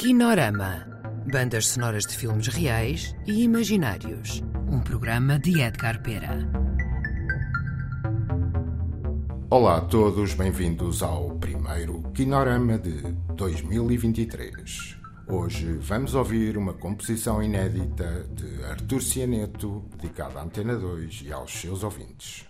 Kinorama. Bandas sonoras de filmes reais e imaginários. Um programa de Edgar Pera. Olá a todos, bem-vindos ao primeiro Kinorama de 2023. Hoje vamos ouvir uma composição inédita de Artur Cianeto, dedicada à Antena 2 e aos seus ouvintes.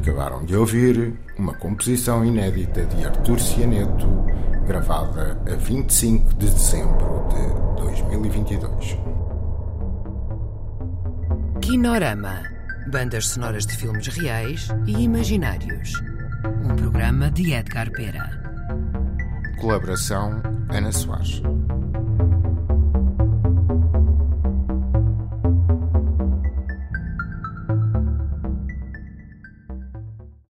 Acabaram de ouvir uma composição inédita de Artur Cianeto, gravada a 25 de dezembro de 2022. Kinorama Bandas sonoras de filmes reais e imaginários. Um programa de Edgar Pera. Colaboração Ana Soares.